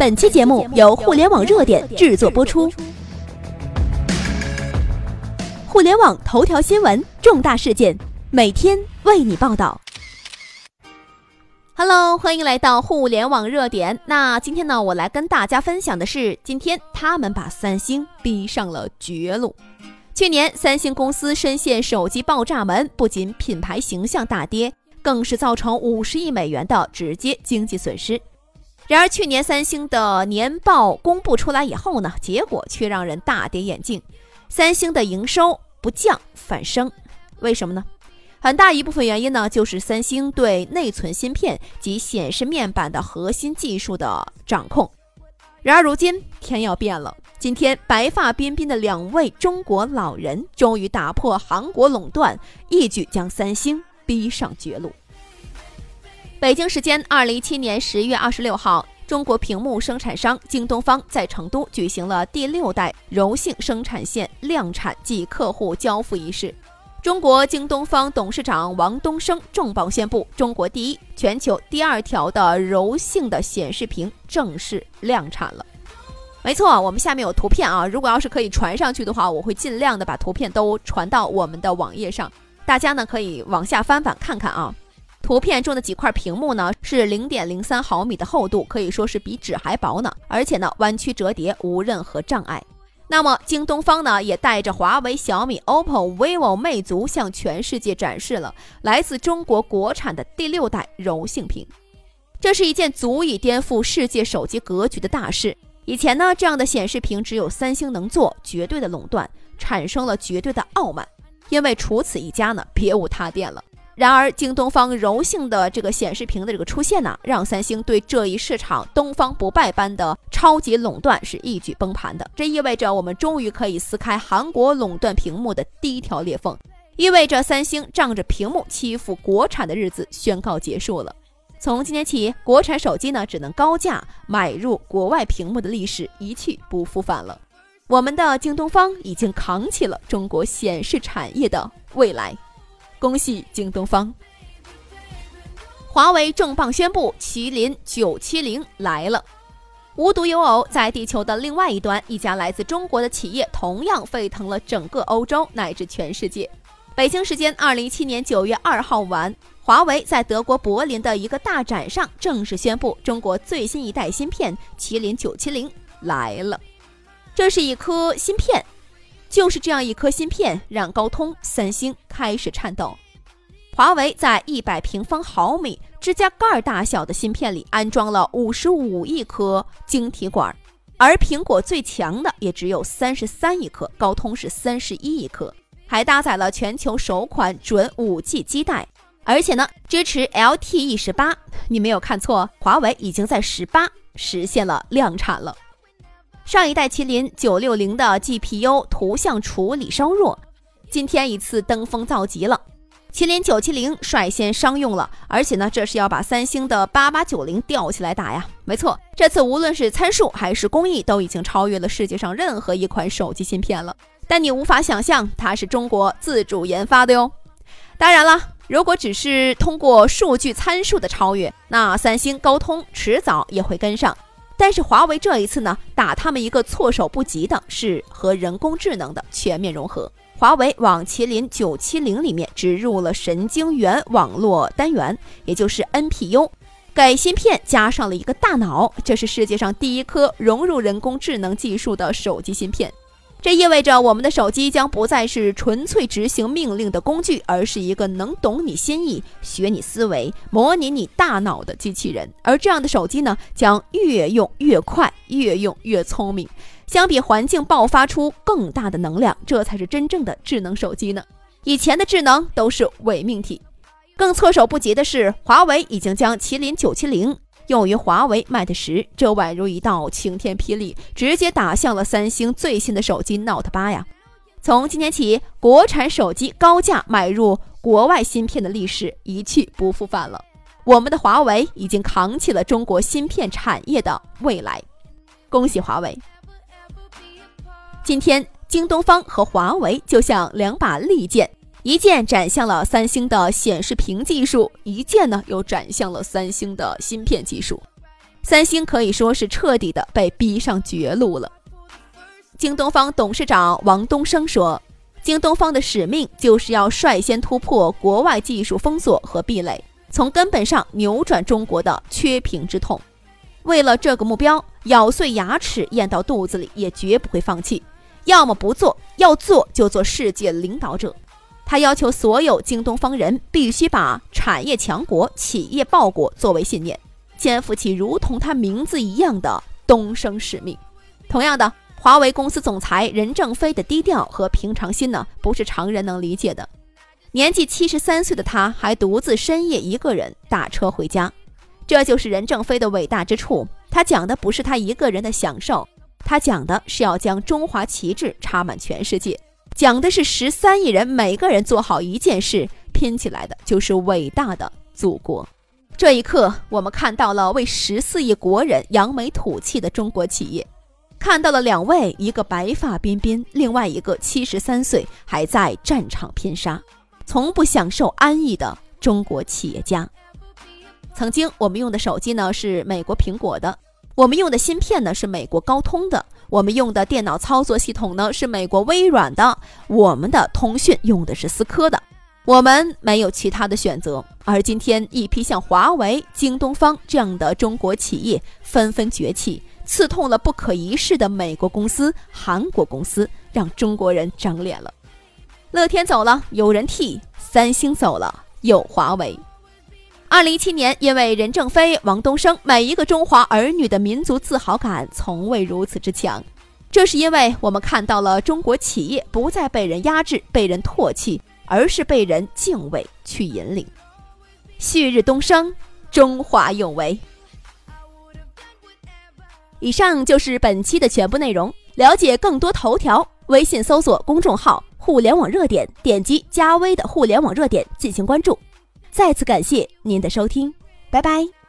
本期节目由互联网热点制作播出。互联网头条新闻，重大事件，每天为你报道。Hello，欢迎来到互联网热点。那今天呢，我来跟大家分享的是，今天他们把三星逼上了绝路。去年，三星公司深陷手机爆炸门，不仅品牌形象大跌。更是造成五十亿美元的直接经济损失。然而，去年三星的年报公布出来以后呢，结果却让人大跌眼镜。三星的营收不降反升，为什么呢？很大一部分原因呢，就是三星对内存芯片及显示面板的核心技术的掌控。然而，如今天要变了。今天，白发彬彬的两位中国老人终于打破韩国垄断，一举将三星。逼上绝路。北京时间二零一七年十月二十六号，中国屏幕生产商京东方在成都举行了第六代柔性生产线量产暨客户交付仪式。中国京东方董事长王东升重磅宣布，中国第一、全球第二条的柔性的显示屏正式量产了。没错，我们下面有图片啊，如果要是可以传上去的话，我会尽量的把图片都传到我们的网页上。大家呢可以往下翻翻看看啊，图片中的几块屏幕呢是零点零三毫米的厚度，可以说是比纸还薄呢，而且呢弯曲折叠无任何障碍。那么京东方呢也带着华为、小米、OPPO、vivo、魅族向全世界展示了来自中国国产的第六代柔性屏，这是一件足以颠覆世界手机格局的大事。以前呢这样的显示屏只有三星能做，绝对的垄断，产生了绝对的傲慢。因为除此一家呢，别无他店了。然而，京东方柔性的这个显示屏的这个出现呢，让三星对这一市场东方不败般的超级垄断是一举崩盘的。这意味着我们终于可以撕开韩国垄断屏幕的第一条裂缝，意味着三星仗着屏幕欺负国产的日子宣告结束了。从今天起，国产手机呢只能高价买入国外屏幕的历史一去不复返了。我们的京东方已经扛起了中国显示产业的未来，恭喜京东方！华为重磅宣布，麒麟九七零来了。无独有偶，在地球的另外一端，一家来自中国的企业同样沸腾了整个欧洲乃至全世界。北京时间二零一七年九月二号晚，华为在德国柏林的一个大展上正式宣布，中国最新一代芯片麒麟九七零来了。这是一颗芯片，就是这样一颗芯片，让高通、三星开始颤抖。华为在一百平方毫米指甲盖大小的芯片里安装了五十五亿颗晶体管，而苹果最强的也只有三十三亿颗，高通是三十一亿颗，还搭载了全球首款准五 G 基带，而且呢支持 LTE 十八。你没有看错，华为已经在十八实现了量产了。上一代麒麟九六零的 GPU 图像处理稍弱，今天一次登峰造极了。麒麟九七零率先商用了，而且呢，这是要把三星的八八九零吊起来打呀！没错，这次无论是参数还是工艺，都已经超越了世界上任何一款手机芯片了。但你无法想象，它是中国自主研发的哟。当然了，如果只是通过数据参数的超越，那三星、高通迟早也会跟上。但是华为这一次呢，打他们一个措手不及的是和人工智能的全面融合。华为往麒麟九七零里面植入了神经元网络单元，也就是 NPU，给芯片加上了一个大脑。这是世界上第一颗融入人工智能技术的手机芯片。这意味着我们的手机将不再是纯粹执行命令的工具，而是一个能懂你心意、学你思维、模拟你大脑的机器人。而这样的手机呢，将越用越快，越用越聪明，相比环境爆发出更大的能量，这才是真正的智能手机呢。以前的智能都是伪命题。更措手不及的是，华为已经将麒麟九七零。用于华为 Mate 十，这宛如一道晴天霹雳，直接打向了三星最新的手机 Note 八呀！从今天起，国产手机高价买入国外芯片的历史一去不复返了。我们的华为已经扛起了中国芯片产业的未来，恭喜华为！今天，京东方和华为就像两把利剑。一键斩向了三星的显示屏技术，一键呢又斩向了三星的芯片技术。三星可以说是彻底的被逼上绝路了。京东方董事长王东升说：“京东方的使命就是要率先突破国外技术封锁和壁垒，从根本上扭转中国的缺屏之痛。为了这个目标，咬碎牙齿咽到肚子里也绝不会放弃。要么不做，要做就做世界领导者。”他要求所有京东方人必须把产业强国、企业报国作为信念。肩负起如同他名字一样的东升使命。同样的，华为公司总裁任正非的低调和平常心呢，不是常人能理解的。年纪七十三岁的他，还独自深夜一个人打车回家，这就是任正非的伟大之处。他讲的不是他一个人的享受，他讲的是要将中华旗帜插满全世界，讲的是十三亿人每个人做好一件事，拼起来的就是伟大的祖国。这一刻，我们看到了为十四亿国人扬眉吐气的中国企业，看到了两位，一个白发彬彬，另外一个七十三岁还在战场拼杀，从不享受安逸的中国企业家。曾经我们用的手机呢是美国苹果的，我们用的芯片呢是美国高通的，我们用的电脑操作系统呢是美国微软的，我们的通讯用的是思科的。我们没有其他的选择，而今天一批像华为、京东方这样的中国企业纷纷崛起，刺痛了不可一世的美国公司、韩国公司，让中国人长脸了。乐天走了，有人替；三星走了，有华为。二零一七年，因为任正非、王东升，每一个中华儿女的民族自豪感从未如此之强。这是因为我们看到了中国企业不再被人压制、被人唾弃。而是被人敬畏去引领，旭日东升，中华永为。以上就是本期的全部内容。了解更多头条，微信搜索公众号“互联网热点”，点击加微的“互联网热点”进行关注。再次感谢您的收听，拜拜。